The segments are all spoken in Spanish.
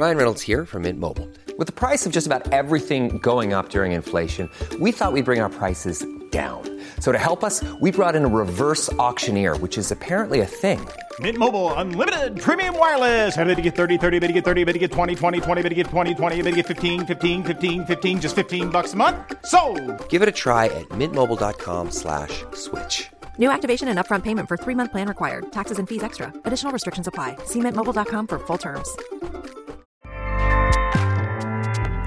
Ryan Reynolds here from Mint Mobile. With the price of just about everything going up during inflation, we thought we'd bring our prices down. So to help us, we brought in a reverse auctioneer, which is apparently a thing. Mint Mobile unlimited premium wireless. Ready to get 30, 30, bit to get 30, bit to get 20, 20, 20, bit to get 20, 20, bit to get 15, 15, 15, 15 just 15 bucks a month. So, Give it a try at mintmobile.com slash switch. New activation and upfront payment for three month plan required. Taxes and fees extra. Additional restrictions apply. See mintmobile.com for full terms.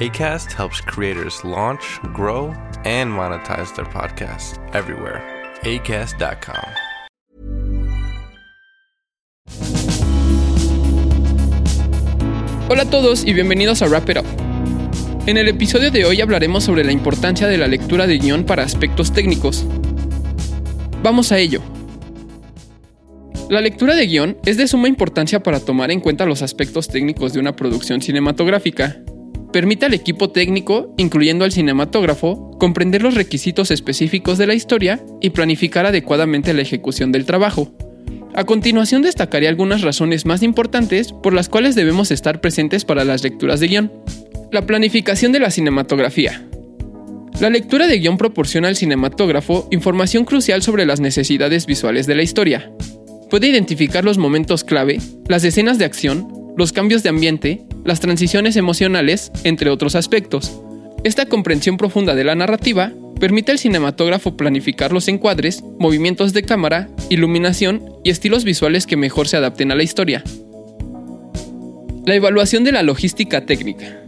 ACAST helps creators launch, grow, and monetize their podcasts everywhere. ACAST.com. Hola a todos y bienvenidos a Wrap It Up. En el episodio de hoy hablaremos sobre la importancia de la lectura de guion para aspectos técnicos. Vamos a ello. La lectura de guion es de suma importancia para tomar en cuenta los aspectos técnicos de una producción cinematográfica. Permite al equipo técnico, incluyendo al cinematógrafo, comprender los requisitos específicos de la historia y planificar adecuadamente la ejecución del trabajo. A continuación destacaré algunas razones más importantes por las cuales debemos estar presentes para las lecturas de guion. La planificación de la cinematografía. La lectura de guion proporciona al cinematógrafo información crucial sobre las necesidades visuales de la historia. Puede identificar los momentos clave, las escenas de acción, los cambios de ambiente, las transiciones emocionales, entre otros aspectos. Esta comprensión profunda de la narrativa permite al cinematógrafo planificar los encuadres, movimientos de cámara, iluminación y estilos visuales que mejor se adapten a la historia. La evaluación de la logística técnica.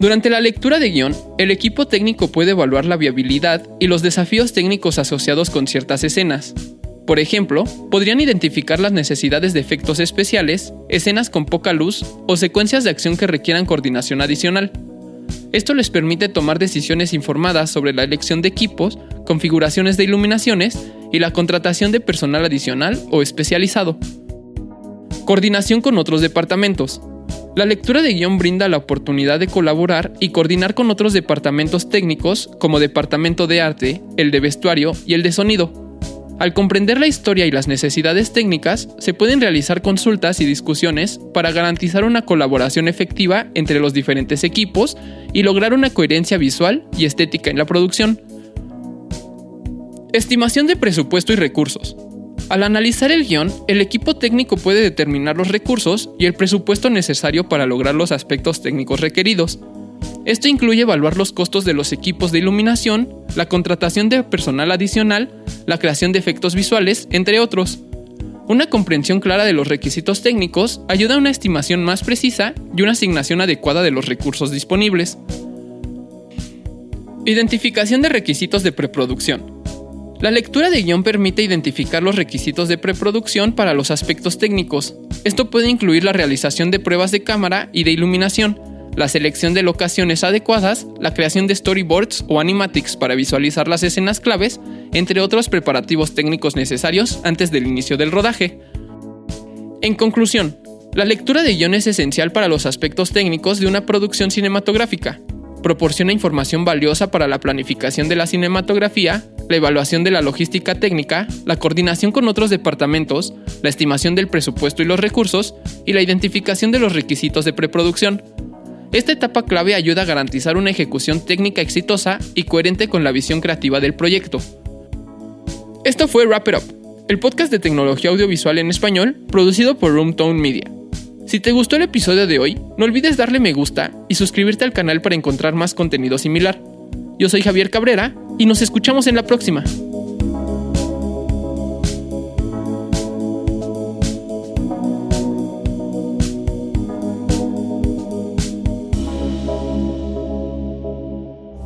Durante la lectura de guion, el equipo técnico puede evaluar la viabilidad y los desafíos técnicos asociados con ciertas escenas. Por ejemplo, podrían identificar las necesidades de efectos especiales, escenas con poca luz o secuencias de acción que requieran coordinación adicional. Esto les permite tomar decisiones informadas sobre la elección de equipos, configuraciones de iluminaciones y la contratación de personal adicional o especializado. Coordinación con otros departamentos. La lectura de guion brinda la oportunidad de colaborar y coordinar con otros departamentos técnicos como departamento de arte, el de vestuario y el de sonido. Al comprender la historia y las necesidades técnicas, se pueden realizar consultas y discusiones para garantizar una colaboración efectiva entre los diferentes equipos y lograr una coherencia visual y estética en la producción. Estimación de presupuesto y recursos. Al analizar el guion, el equipo técnico puede determinar los recursos y el presupuesto necesario para lograr los aspectos técnicos requeridos. Esto incluye evaluar los costos de los equipos de iluminación, la contratación de personal adicional, la creación de efectos visuales, entre otros. Una comprensión clara de los requisitos técnicos ayuda a una estimación más precisa y una asignación adecuada de los recursos disponibles. Identificación de requisitos de preproducción. La lectura de guion permite identificar los requisitos de preproducción para los aspectos técnicos. Esto puede incluir la realización de pruebas de cámara y de iluminación, la selección de locaciones adecuadas, la creación de storyboards o animatics para visualizar las escenas claves, entre otros preparativos técnicos necesarios antes del inicio del rodaje. En conclusión, la lectura de guion es esencial para los aspectos técnicos de una producción cinematográfica. Proporciona información valiosa para la planificación de la cinematografía, la evaluación de la logística técnica, la coordinación con otros departamentos, la estimación del presupuesto y los recursos, y la identificación de los requisitos de preproducción. Esta etapa clave ayuda a garantizar una ejecución técnica exitosa y coherente con la visión creativa del proyecto. Esto fue Wrap It Up, el podcast de tecnología audiovisual en español producido por Roomtone Media. Si te gustó el episodio de hoy, no olvides darle me gusta y suscribirte al canal para encontrar más contenido similar. Yo soy Javier Cabrera y nos escuchamos en la próxima.